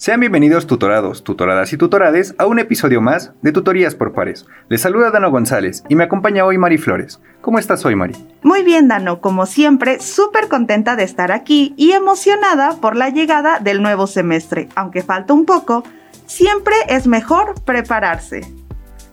Sean bienvenidos tutorados, tutoradas y tutorades a un episodio más de Tutorías por Pares. Les saluda Dano González y me acompaña hoy Mari Flores. ¿Cómo estás hoy, Mari? Muy bien, Dano, como siempre, súper contenta de estar aquí y emocionada por la llegada del nuevo semestre. Aunque falta un poco, siempre es mejor prepararse.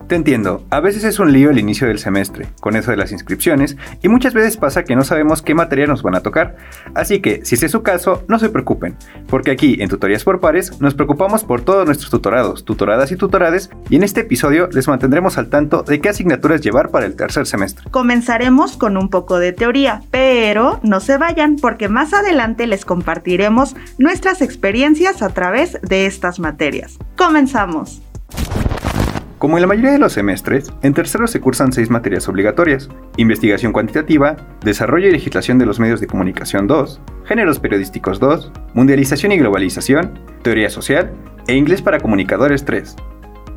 Te entiendo, a veces es un lío el inicio del semestre, con eso de las inscripciones, y muchas veces pasa que no sabemos qué materia nos van a tocar. Así que, si ese es su caso, no se preocupen, porque aquí en Tutorías por Pares nos preocupamos por todos nuestros tutorados, tutoradas y tutorades, y en este episodio les mantendremos al tanto de qué asignaturas llevar para el tercer semestre. Comenzaremos con un poco de teoría, pero no se vayan porque más adelante les compartiremos nuestras experiencias a través de estas materias. Comenzamos. Como en la mayoría de los semestres, en tercero se cursan seis materias obligatorias, investigación cuantitativa, desarrollo y legislación de los medios de comunicación 2, géneros periodísticos 2, mundialización y globalización, teoría social e inglés para comunicadores 3.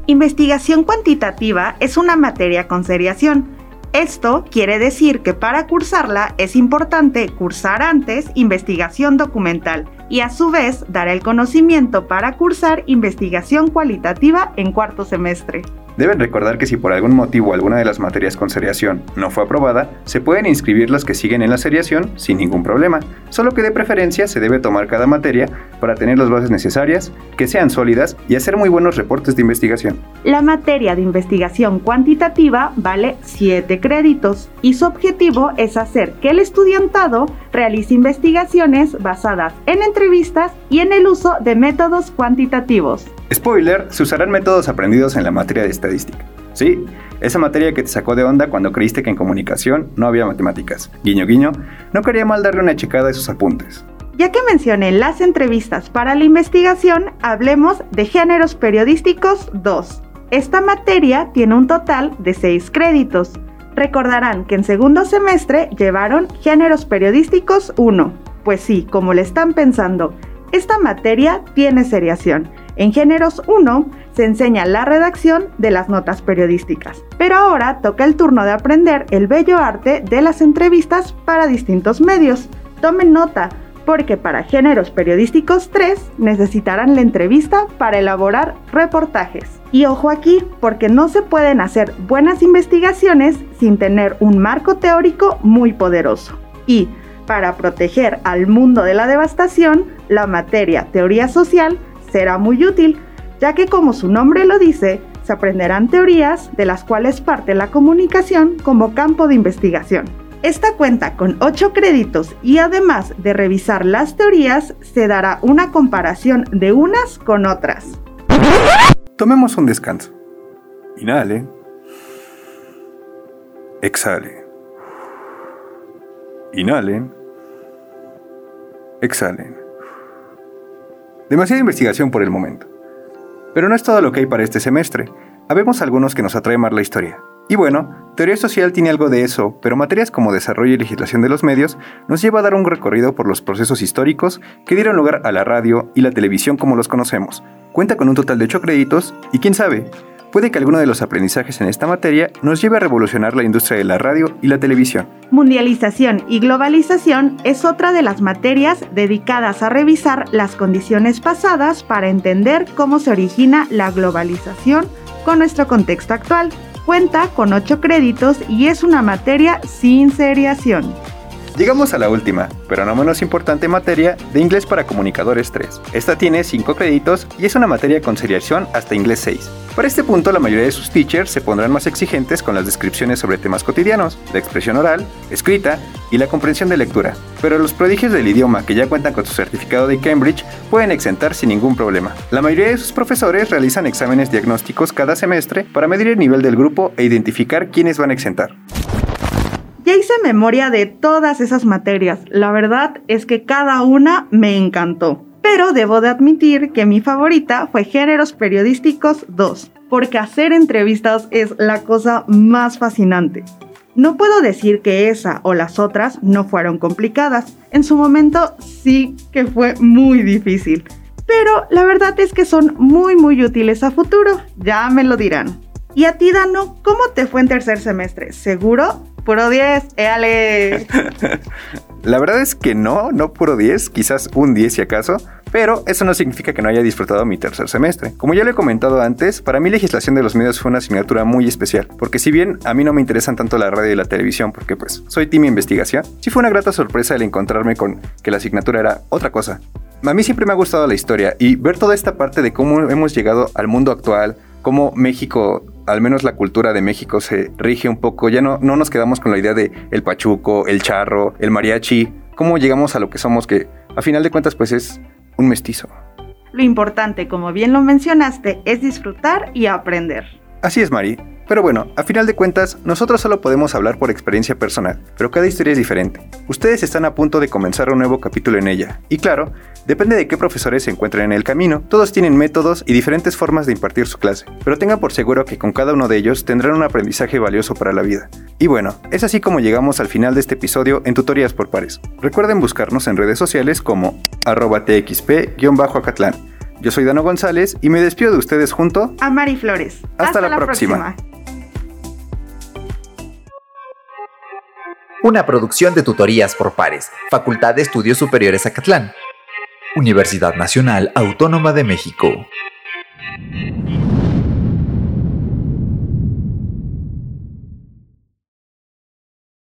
Investigación cuantitativa es una materia con seriación. Esto quiere decir que para cursarla es importante cursar antes investigación documental y a su vez dar el conocimiento para cursar investigación cualitativa en cuarto semestre. Deben recordar que si por algún motivo alguna de las materias con seriación no fue aprobada, se pueden inscribir las que siguen en la seriación sin ningún problema, solo que de preferencia se debe tomar cada materia para tener las bases necesarias, que sean sólidas y hacer muy buenos reportes de investigación. La materia de investigación cuantitativa vale 7 créditos y su objetivo es hacer que el estudiantado realice investigaciones basadas en entrevistas y en el uso de métodos cuantitativos. Spoiler, se usarán métodos aprendidos en la materia de estadística. Sí, esa materia que te sacó de onda cuando creíste que en comunicación no había matemáticas. Guiño, guiño, no quería mal darle una checada a esos apuntes. Ya que mencioné las entrevistas para la investigación, hablemos de géneros periodísticos 2. Esta materia tiene un total de 6 créditos. Recordarán que en segundo semestre llevaron géneros periodísticos 1. Pues sí, como le están pensando, esta materia tiene seriación en Géneros 1 se enseña la redacción de las notas periodísticas, pero ahora toca el turno de aprender el bello arte de las entrevistas para distintos medios. Tomen nota, porque para Géneros Periodísticos 3 necesitarán la entrevista para elaborar reportajes. Y ojo aquí, porque no se pueden hacer buenas investigaciones sin tener un marco teórico muy poderoso. Y para proteger al mundo de la devastación, la materia teoría social será muy útil, ya que como su nombre lo dice, se aprenderán teorías de las cuales parte la comunicación como campo de investigación. Esta cuenta con 8 créditos y además de revisar las teorías, se dará una comparación de unas con otras. Tomemos un descanso. Inhale. Exhale. Inhalen. Exhalen. Demasiada investigación por el momento. Pero no es todo lo que hay para este semestre. Habemos algunos que nos atrae más la historia. Y bueno, teoría social tiene algo de eso, pero materias como desarrollo y legislación de los medios nos lleva a dar un recorrido por los procesos históricos que dieron lugar a la radio y la televisión como los conocemos. Cuenta con un total de 8 créditos y quién sabe, puede que alguno de los aprendizajes en esta materia nos lleve a revolucionar la industria de la radio y la televisión. Mundialización y globalización es otra de las materias dedicadas a revisar las condiciones pasadas para entender cómo se origina la globalización con nuestro contexto actual. Cuenta con 8 créditos y es una materia sin seriación. Llegamos a la última, pero no menos importante materia, de Inglés para Comunicadores 3. Esta tiene 5 créditos y es una materia con seriación hasta Inglés 6. Para este punto, la mayoría de sus teachers se pondrán más exigentes con las descripciones sobre temas cotidianos, la expresión oral, escrita y la comprensión de lectura. Pero los prodigios del idioma que ya cuentan con su certificado de Cambridge pueden exentar sin ningún problema. La mayoría de sus profesores realizan exámenes diagnósticos cada semestre para medir el nivel del grupo e identificar quiénes van a exentar. Ya hice memoria de todas esas materias. La verdad es que cada una me encantó. Pero debo de admitir que mi favorita fue Géneros Periodísticos 2. porque hacer entrevistas es la cosa más fascinante. No puedo decir que esa o las otras no fueron complicadas. En su momento sí que fue muy difícil. Pero la verdad es que son muy muy útiles a futuro, ya me lo dirán. Y a ti, Dano, ¿cómo te fue en tercer semestre? ¿Seguro? Puro 10, éale. La verdad es que no, no puro 10, quizás un 10 si acaso, pero eso no significa que no haya disfrutado mi tercer semestre. Como ya lo he comentado antes, para mí legislación de los medios fue una asignatura muy especial, porque si bien a mí no me interesan tanto la radio y la televisión, porque pues soy team investigación, sí fue una grata sorpresa el encontrarme con que la asignatura era otra cosa. A mí siempre me ha gustado la historia y ver toda esta parte de cómo hemos llegado al mundo actual, cómo México al menos la cultura de México se rige un poco, ya no, no nos quedamos con la idea de el pachuco, el charro, el mariachi, cómo llegamos a lo que somos, que a final de cuentas pues es un mestizo. Lo importante, como bien lo mencionaste, es disfrutar y aprender. Así es, Mari. Pero bueno, a final de cuentas, nosotros solo podemos hablar por experiencia personal, pero cada historia es diferente. Ustedes están a punto de comenzar un nuevo capítulo en ella, y claro, depende de qué profesores se encuentren en el camino, todos tienen métodos y diferentes formas de impartir su clase, pero tengan por seguro que con cada uno de ellos tendrán un aprendizaje valioso para la vida. Y bueno, es así como llegamos al final de este episodio en Tutorías por Pares. Recuerden buscarnos en redes sociales como arroba txp-acatlán. Yo soy Dano González y me despido de ustedes junto a Mari Flores. Hasta, la, próxima. Una producción de tutorías por pares, Facultad de Estudios Superiores Acatlán. Universidad Nacional Autónoma de México.